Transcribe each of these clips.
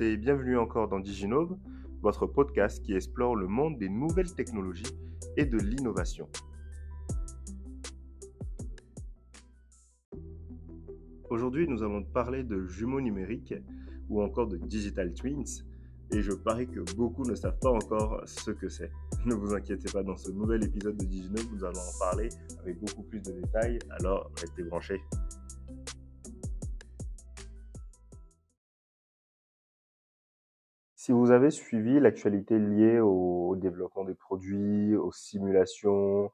Bienvenue encore dans Diginove, votre podcast qui explore le monde des nouvelles technologies et de l'innovation. Aujourd'hui, nous allons parler de jumeaux numériques ou encore de digital twins et je parie que beaucoup ne savent pas encore ce que c'est. Ne vous inquiétez pas, dans ce nouvel épisode de Diginove, nous allons en parler avec beaucoup plus de détails, alors restez branchés. Si vous avez suivi l'actualité liée au développement des produits, aux simulations,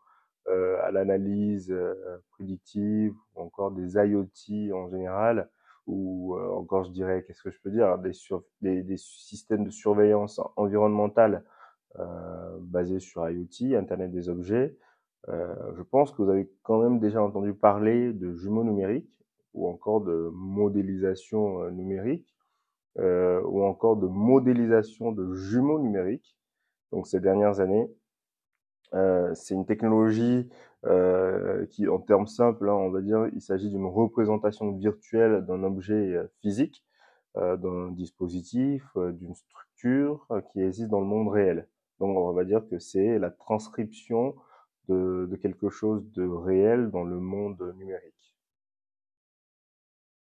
euh, à l'analyse euh, prédictive, ou encore des IoT en général, ou euh, encore je dirais, qu'est-ce que je peux dire, des, des, des, systèmes de surveillance environnementale basés sur IoT, Internet des objets, je pense que vous avez quand même déjà entendu parler de jumeaux numériques ou encore de modélisation numérique euh, ou encore de modélisation de jumeaux numériques. Donc ces dernières années, euh, c'est une technologie euh, qui, en termes simples, hein, on va dire, il s'agit d'une représentation virtuelle d'un objet euh, physique, d'un dispositif, d'une structure qui existe dans le monde réel. Donc on va dire que c'est la transcription de, quelque chose de réel dans le monde numérique.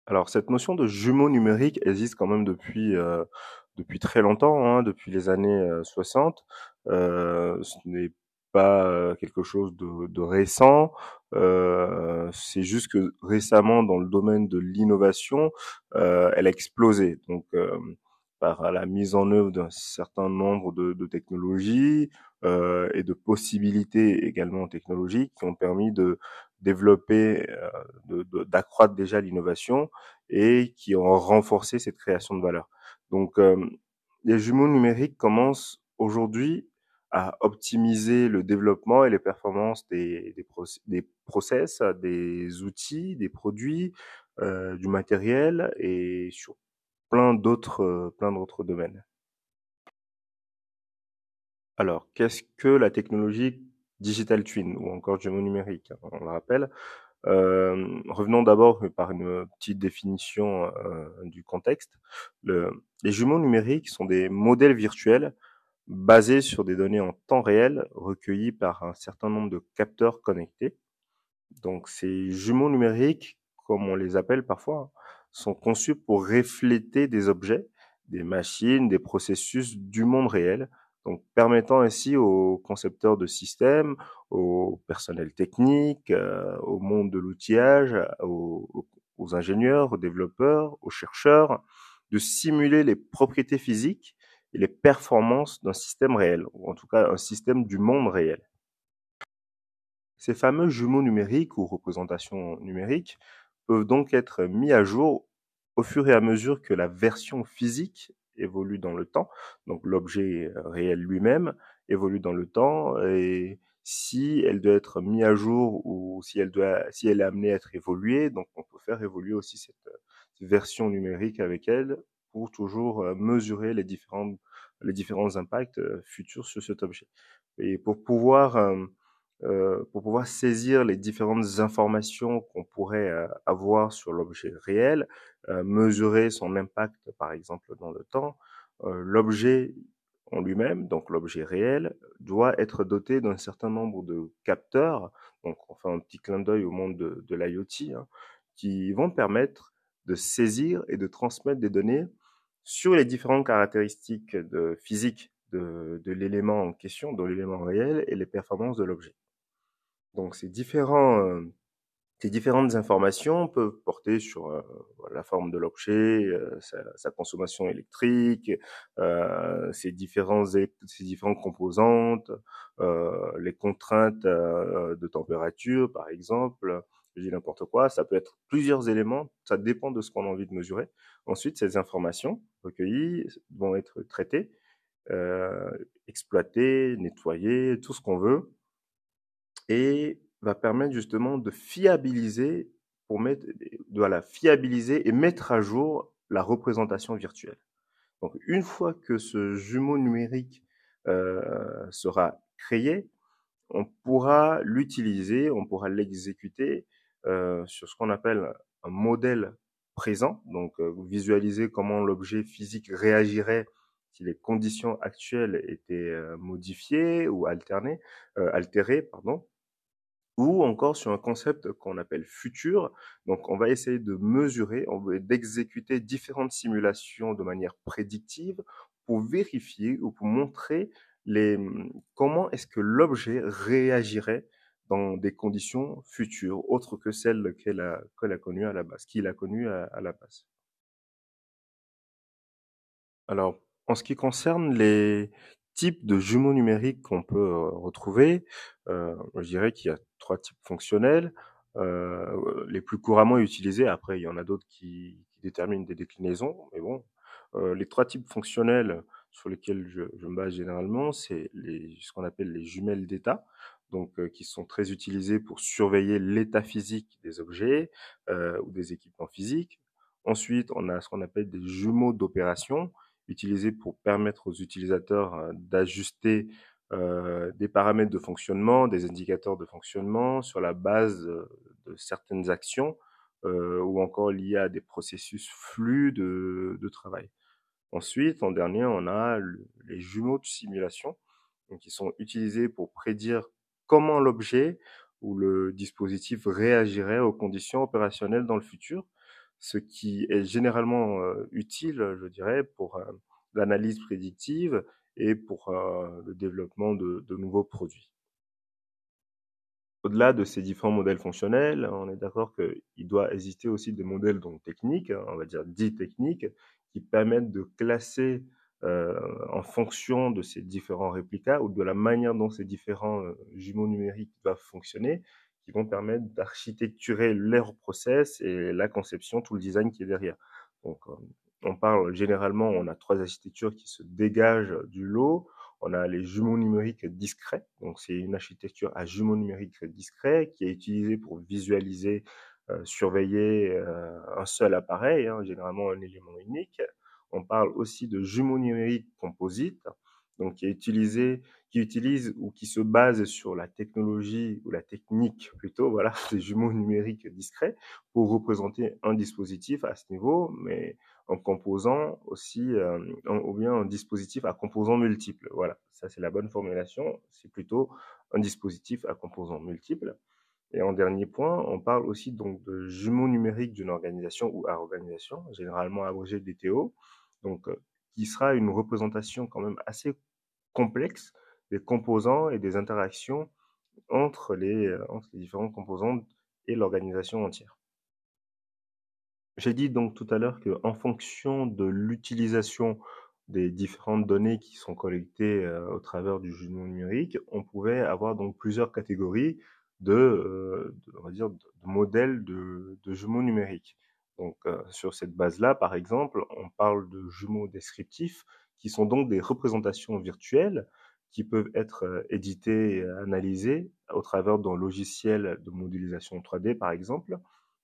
Alors cette notion de jumeau numérique existe quand même depuis euh, depuis très longtemps, hein, depuis les années 60. Euh, ce n'est pas quelque chose de, de récent. C'est juste que récemment, dans le domaine de l'innovation, elle a explosé. Donc, par la mise en œuvre d'un certain nombre de, technologies et de possibilités également technologiques qui ont permis de développer, euh, d'accroître déjà l'innovation et qui ont renforcé cette création de valeur. Donc, euh, les jumeaux numériques commencent aujourd'hui à optimiser le développement et les performances des, des, process, des outils, des produits, euh, du matériel et sur plein d'autres plein d'autres domaines. Alors, qu'est-ce que la technologie digital twin ou encore jumeaux numériques, hein, on le rappelle. Euh, revenons d'abord par une petite définition euh, du contexte. Le, les jumeaux numériques sont des modèles virtuels basés sur des données en temps réel recueillies par un certain nombre de capteurs connectés. Donc ces jumeaux numériques, comme on les appelle parfois, sont conçus pour refléter des objets, des machines, des processus du monde réel, donc permettant ainsi aux concepteurs de systèmes, au personnel technique, euh, au monde de l'outillage, aux, aux, ingénieurs, aux développeurs, aux chercheurs, de simuler les propriétés physiques et les performances d'un système réel, ou en tout cas un système du monde réel. Ces fameux jumeaux numériques ou représentations numériques peuvent donc être mis à jour au fur et à mesure que la version physique évolue dans le temps. Donc l'objet réel lui-même évolue dans le temps et si elle doit être mise à jour ou si elle doit, si elle est amenée à être évoluée, donc on peut faire évoluer aussi cette, version numérique avec elle pour toujours euh, mesurer les différents, les différents impacts euh, futurs sur cet objet. Et pour pouvoir euh, pour pouvoir saisir les différentes informations qu'on pourrait euh, avoir sur l'objet réel, euh, mesurer son impact par exemple dans le temps, l'objet en lui-même, donc l'objet réel, doit être doté d'un certain nombre de capteurs, donc on fait un petit clin d'œil au monde de, de l'IoT, hein, qui vont permettre de saisir et de transmettre des données sur les différentes caractéristiques de physique de, de l'élément en question, de l'élément réel et les performances de l'objet. Donc ces différents euh, ces différentes informations peuvent porter sur euh, la forme de l'objet, euh, sa, sa, consommation électrique, euh, ses, différents, ses différentes composantes, euh, les contraintes de température, par exemple. Je dis n'importe quoi, ça peut être plusieurs éléments, ça dépend de ce qu'on a envie de mesurer. Ensuite, ces informations recueillies vont être traitées, exploitées, nettoyées, tout ce qu'on veut, et va permettre justement de fiabiliser pour mettre fiabiliser et mettre à jour la représentation virtuelle. Donc une fois que ce jumeau numérique euh, sera créé, on pourra l'utiliser, on pourra l'exécuter euh, sur ce qu'on appelle un modèle présent, donc visualiser comment l'objet physique réagirait si les conditions actuelles étaient modifiées ou alternées, altérées, pardon, ou encore sur un concept qu'on appelle futur. Donc, on va essayer de mesurer, d'exécuter différentes simulations de manière prédictive pour vérifier ou pour montrer les, comment est-ce que l'objet réagirait dans des conditions futures, autres que celles qu'elle a, a connues à la base, qu'il a connues à, à la base. Alors, en ce qui concerne les types de jumeaux numériques qu'on peut euh, retrouver, euh, je dirais qu'il y a trois types fonctionnels. Les plus couramment utilisés, après il y en a d'autres qui, déterminent des déclinaisons, mais bon, les trois types fonctionnels sur lesquels je, me base généralement, c'est ce qu'on appelle les jumelles d'état, donc qui sont très utilisées pour surveiller l'état physique des objets ou des équipements physiques. Ensuite, on a ce qu'on appelle des jumeaux d'opération, utilisés pour permettre aux utilisateurs d'ajuster euh, des paramètres de fonctionnement, des indicateurs de fonctionnement sur la base de, de certaines actions euh, ou encore liées à des processus flux de, de travail. Ensuite, en dernier, on a le, les jumeaux de simulation donc, qui sont utilisés pour prédire comment l'objet ou le dispositif réagirait aux conditions opérationnelles dans le futur, ce qui est généralement euh, utile, je dirais, pour euh, l'analyse prédictive et pour euh, le développement de, nouveaux produits. Au-delà de ces différents modèles fonctionnels, on est d'accord qu'il doit exister aussi des modèles techniques, hein, on va dire dits techniques, qui permettent de classer euh, en fonction de ces différents réplicas ou de la manière dont ces différents euh, jumeaux numériques doivent fonctionner, qui vont permettre d'architecturer leur process et la conception, tout le design qui est derrière. On parle généralement, on a trois architectures qui se dégagent du lot. On a les jumeaux numériques discrets, donc c'est une architecture à jumeaux numériques discrets qui est utilisée pour visualiser, euh, surveiller euh, un seul appareil, hein, généralement un élément unique. On parle aussi de jumeaux numériques composites, donc qui est utilisé, qui utilise ou qui se base sur la technologie ou la technique plutôt, voilà, des jumeaux numériques discrets pour représenter un dispositif à ce niveau, mais en composant aussi, euh, ou bien un dispositif à composants multiples. Voilà, ça c'est la bonne formulation. C'est plutôt un dispositif à composants multiples. Et en dernier point, on parle aussi donc de jumeaux numériques d'une organisation ou à organisation, généralement abrégé DTO. Donc, euh, qui sera une représentation quand même assez complexe des composants et des interactions entre les, euh, entre les différentes composantes et l'organisation entière. J'ai dit donc tout à l'heure qu'en fonction de l'utilisation des différentes données qui sont collectées euh, au travers du jumeau numérique, on pouvait avoir donc plusieurs catégories de, euh, on va dire, de, modèles de, de, jumeaux numériques. Donc, euh, sur cette base-là, par exemple, on parle de jumeaux descriptifs, qui sont donc des représentations virtuelles qui peuvent être éditées et analysées au travers d'un logiciel de modélisation 3D, par exemple.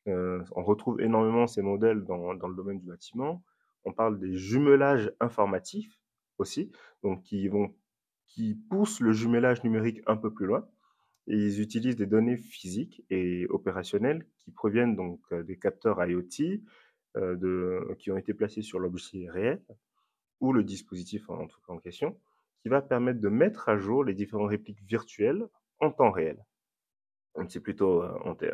Euh, on retrouve énormément ces modèles dans, dans, le domaine du bâtiment. On parle des jumelages informatifs aussi, donc qui vont qui poussent le jumelage numérique un peu plus loin. Et ils utilisent des données physiques et opérationnelles qui proviennent donc euh, des capteurs IoT euh, qui ont été placés sur l'objet réel ou le dispositif en, question, qui va permettre de mettre à jour les différentes répliques virtuelles en temps réel. C'est plutôt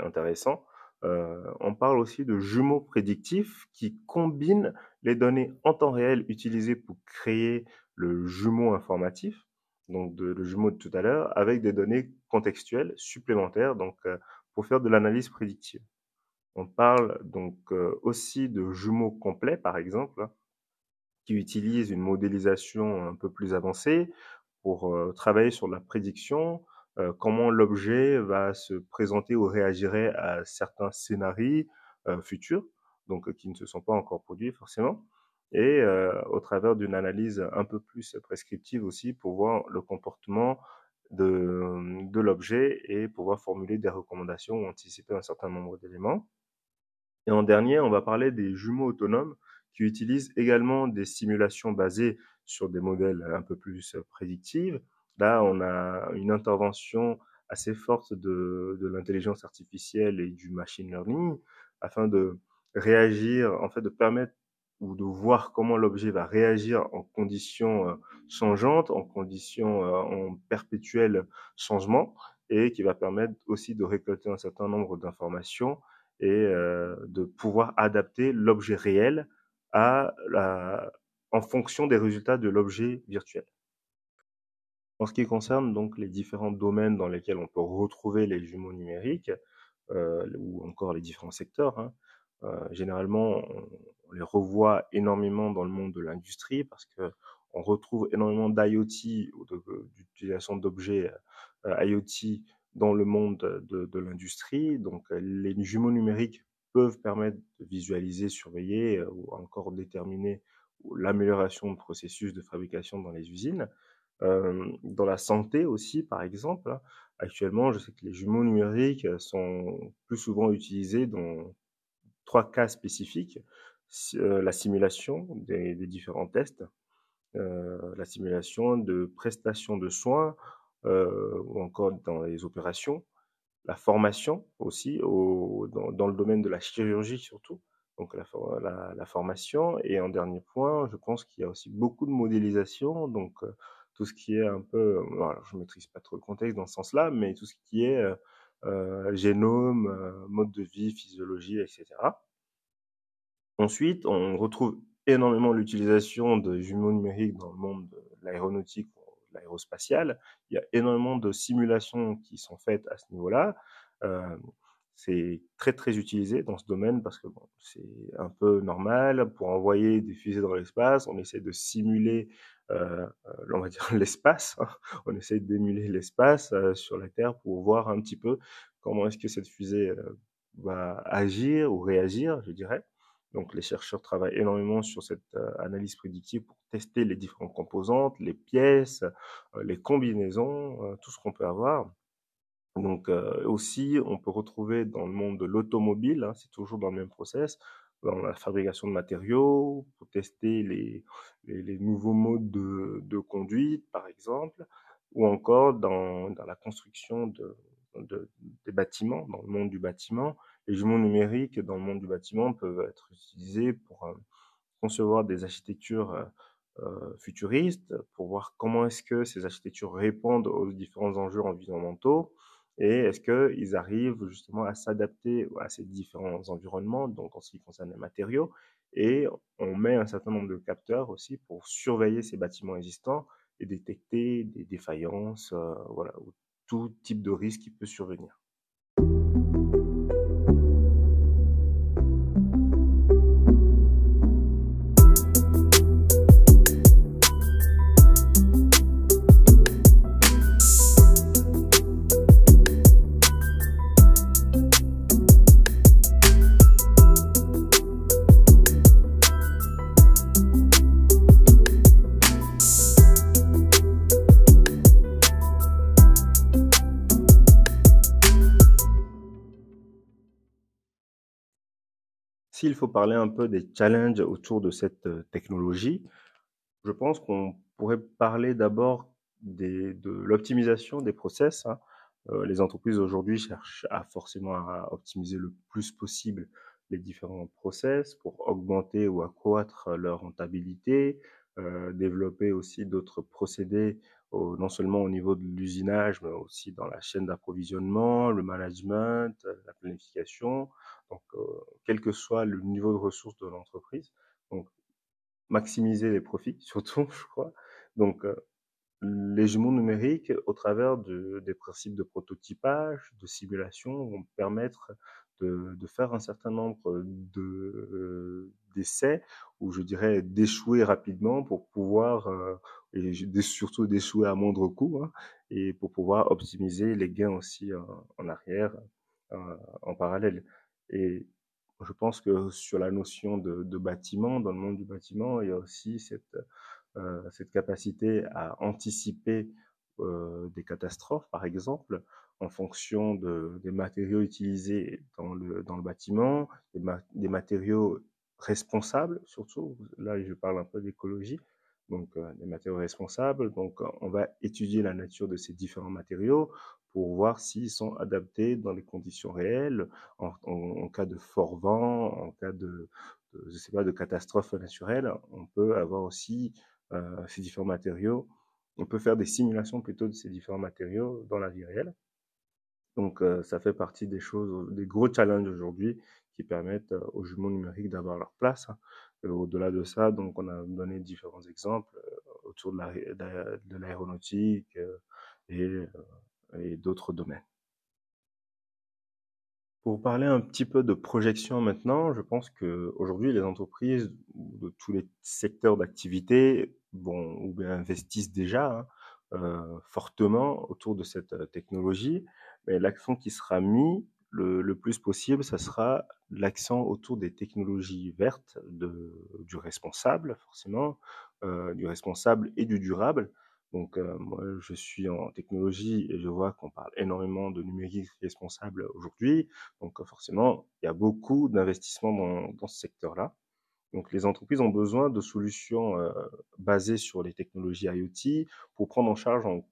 intéressant. Euh, on parle aussi de jumeaux prédictifs qui combinent les données en temps réel utilisées pour créer le jumeau informatif, donc le jumeau de tout à l'heure, avec des données contextuelles supplémentaires, donc euh, pour faire de l'analyse prédictive. On parle donc euh, aussi de jumeaux complets, par exemple, qui utilisent une modélisation un peu plus avancée pour travailler sur la prédiction, euh, comment l'objet va se présenter ou réagirait à certains scénarios euh, futurs, donc qui ne se sont pas encore produits forcément, et au travers d'une analyse un peu plus prescriptive aussi pour voir le comportement de l'objet et pouvoir formuler des recommandations ou anticiper un certain nombre d'éléments. Et en dernier, on va parler des jumeaux autonomes qui utilisent également des simulations basées sur des modèles un peu plus prédictifs. Là, on a une intervention assez forte de, l'intelligence artificielle et du machine learning afin de réagir, en fait, de permettre ou de voir comment l'objet va réagir en conditions euh, changeantes, en conditions euh, en perpétuel changement, et qui va permettre aussi de récolter un certain nombre d'informations et euh, de pouvoir adapter l'objet réel à la, en fonction des résultats de l'objet virtuel. En ce qui concerne donc les différents domaines dans lesquels on peut retrouver les jumeaux numériques, euh, ou encore les différents secteurs, hein, euh, généralement on, les revoit énormément dans le monde de l'industrie parce que on retrouve énormément d'IoT, d'utilisation d'objets euh, IoT dans le monde de, de l'industrie. Donc les jumeaux numériques peuvent permettre de visualiser, surveiller ou encore déterminer l'amélioration de processus de fabrication dans les usines. Dans la santé aussi, par exemple, hein. actuellement, je sais que les jumeaux numériques sont plus souvent utilisés dans trois cas spécifiques. La simulation des, différents tests, la simulation de prestations de soins ou encore dans les opérations, la formation aussi au, dans, le domaine de la chirurgie surtout, donc la, formation. Et en dernier point, je pense qu'il y a aussi beaucoup de modélisation, donc tout ce qui est un peu, alors je maîtrise pas trop le contexte dans ce sens-là, mais tout ce qui est euh, euh génome, euh, mode de vie, physiologie, etc. Ensuite, on retrouve énormément l'utilisation de jumeaux numériques dans le monde de l'aéronautique, l'aérospatiale. Il y a énormément de simulations qui sont faites à ce niveau-là. C'est très très utilisé dans ce domaine parce que bon, c'est un peu normal pour envoyer des fusées dans l'espace. On essaie de simuler, euh, euh on va dire l'espace. Hein. On essaie d'émuler l'espace euh, sur la Terre pour voir un petit peu comment est-ce que cette fusée euh, va agir ou réagir, je dirais. Donc les chercheurs travaillent énormément sur cette analyse prédictive pour tester les différentes composantes, les pièces, les combinaisons, tout ce qu'on peut avoir. Donc euh, aussi, on peut retrouver dans le monde de l'automobile, hein, c'est toujours dans le même process, dans la fabrication de matériaux, pour tester les, les, les nouveaux modes de, de, conduite, par exemple, ou encore dans, dans la construction de, de, des bâtiments, dans le monde du bâtiment. Les jumeaux numériques dans le monde du bâtiment peuvent être utilisés pour euh, concevoir des architectures euh, euh futuristes, pour voir comment est-ce que ces architectures répondent aux différents enjeux environnementaux, et est-ce qu'ils arrivent justement à s'adapter à ces différents environnements, donc en ce qui concerne les matériaux, et on met un certain nombre de capteurs aussi pour surveiller ces bâtiments existants et détecter des défaillances, euh, voilà, ou tout type de risque qui peut survenir? S'il faut parler un peu des challenges autour de cette euh, technologie, je pense qu'on pourrait parler d'abord de l'optimisation des process. Hein. Euh, les entreprises aujourd'hui cherchent à forcément à optimiser le plus possible les différents process pour augmenter ou accroître leur rentabilité, euh, développer aussi d'autres procédés non seulement au niveau de l'usinage, mais aussi dans la chaîne d'approvisionnement, le management, la planification, donc euh, quel que soit le niveau de ressources de l'entreprise. Donc maximiser les profits, surtout, je crois. Donc euh, les jumeaux numériques, au travers de, des principes de prototypage, de simulation, vont permettre de, faire un certain nombre de, d'essais, ou je dirais d'échouer rapidement pour pouvoir, euh, et surtout d'échouer à moindre coût, hein, et pour pouvoir optimiser les gains aussi en, arrière, euh, en parallèle. Et je pense que sur la notion de, bâtiment, dans le monde du bâtiment, il y a aussi cette, euh, cette capacité à anticiper des catastrophes, par exemple, en fonction de, des matériaux utilisés dans le, bâtiment, des, ma des matériaux responsables, surtout, là je parle un peu d'écologie, donc des matériaux responsables. Donc on va étudier la nature de ces différents matériaux pour voir s'ils sont adaptés dans les conditions réelles, en, cas de fort vent, en cas de, je sais pas, de catastrophe naturelle. On peut avoir aussi ces différents matériaux. On peut faire des simulations plutôt de ces différents matériaux dans la vie réelle. Donc, ça fait partie des choses, des gros challenges aujourd'hui qui permettent aux jumeaux numériques d'avoir leur place. Hein. Au-delà de ça, donc, on a donné différents exemples autour de l'aéronautique et, et d'autres domaines. Pour parler un petit peu de projection maintenant, je pense que aujourd'hui les entreprises de tous les secteurs d'activité bon, ou bien investissent déjà hein, euh, fortement autour de cette euh, technologie, mais l'accent qui sera mis le, plus possible, ça sera l'accent autour des technologies vertes, du responsable forcément, euh, du responsable et du durable. Donc, euh, moi, je suis en technologie et je vois qu'on parle énormément de numérique responsable aujourd'hui. Donc, forcément, il y a beaucoup d'investissements dans, ce secteur-là. Donc, les entreprises ont besoin de solutions euh, basées sur les technologies IoT pour prendre en charge un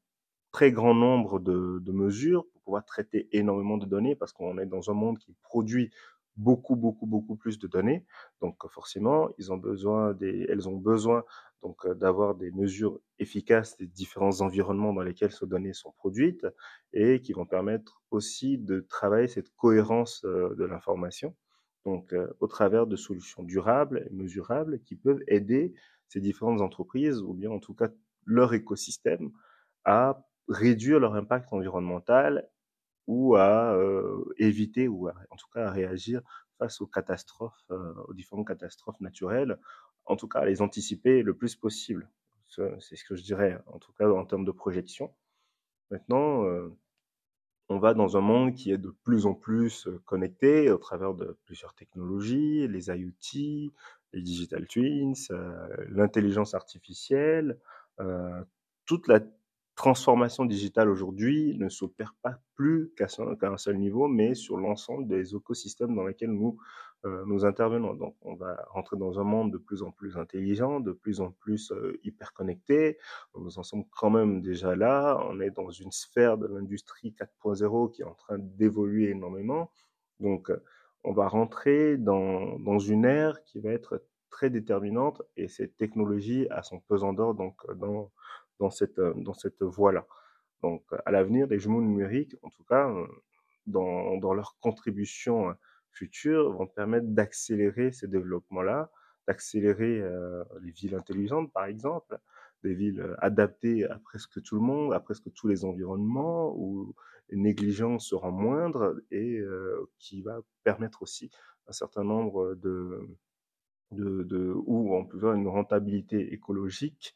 très grand nombre de, mesures, pouvoir traiter énormément de données, parce qu'on est dans un monde qui produit beaucoup, beaucoup, beaucoup plus de données. Donc forcément, ils ont besoin des, elles ont besoin donc euh, d'avoir des mesures efficaces des différents environnements dans lesquels ces données sont produites et qui vont permettre aussi de travailler cette cohérence euh, de l'information. Donc euh, au travers de solutions durables et mesurables qui peuvent aider ces différentes entreprises ou bien en tout cas leur écosystème à réduire leur impact environnemental ou à éviter ou en tout cas à réagir face aux catastrophes, aux différentes catastrophes naturelles, en tout cas à les anticiper le plus possible. C'est ce que je dirais, en tout cas en termes de projection. Maintenant, on va dans un monde qui est de plus en plus connecté au travers de plusieurs technologies, les IoT, les digital twins, l'intelligence artificielle, toute la transformation digitale aujourd'hui ne s'opère pas plus qu'à un seul niveau, mais sur l'ensemble des écosystèmes dans lesquels nous, euh, nous intervenons. Donc, on va rentrer dans un monde de plus en plus intelligent, de plus en plus euh, hyper connecté. Nous en sommes quand même déjà là. On est dans une sphère de l'industrie 4.0 qui est en train d'évoluer énormément. Donc, on va rentrer dans, dans une ère qui va être très déterminante et cette technologie a son pesant d'or dans dans cette, euh, dans cette voie-là. Donc, à l'avenir, les jumeaux numériques, en tout cas, euh, dans, dans leur contribution euh, future, vont permettre d'accélérer ces développements-là, d'accélérer les villes intelligentes, par exemple, des villes adaptées à presque tout le monde, à presque tous les environnements, où les négligences seront moindres et qui va permettre aussi un certain nombre de, de, de où on peut voir une rentabilité écologique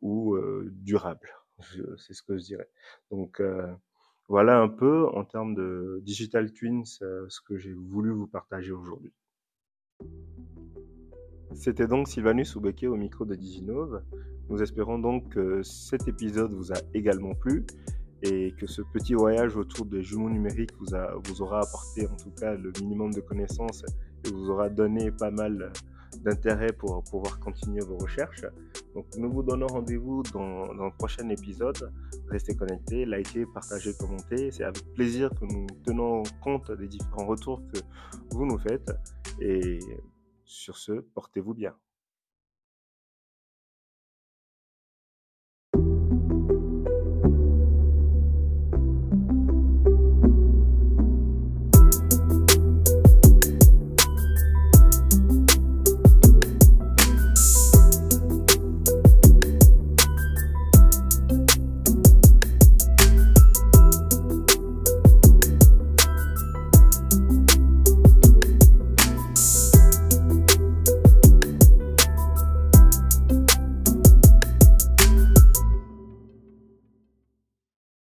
ou euh, durable. C'est ce que je dirais. Donc euh, voilà un peu en termes de digital twins ce que j'ai voulu vous partager aujourd'hui. C'était donc Sylvanus Oubeke au micro de Diginove. Nous espérons donc que cet épisode vous a également plu et que ce petit voyage autour des jumeaux numériques vous, a, vous aura apporté en tout cas le minimum de connaissances et vous aura donné pas mal d'intérêt pour pouvoir continuer vos recherches. Donc, nous vous donnons rendez-vous dans, dans le prochain épisode. Restez connectés, likez, partagez, commentez. C'est avec plaisir que nous tenons compte des différents retours que vous nous faites. Et sur ce, portez-vous bien.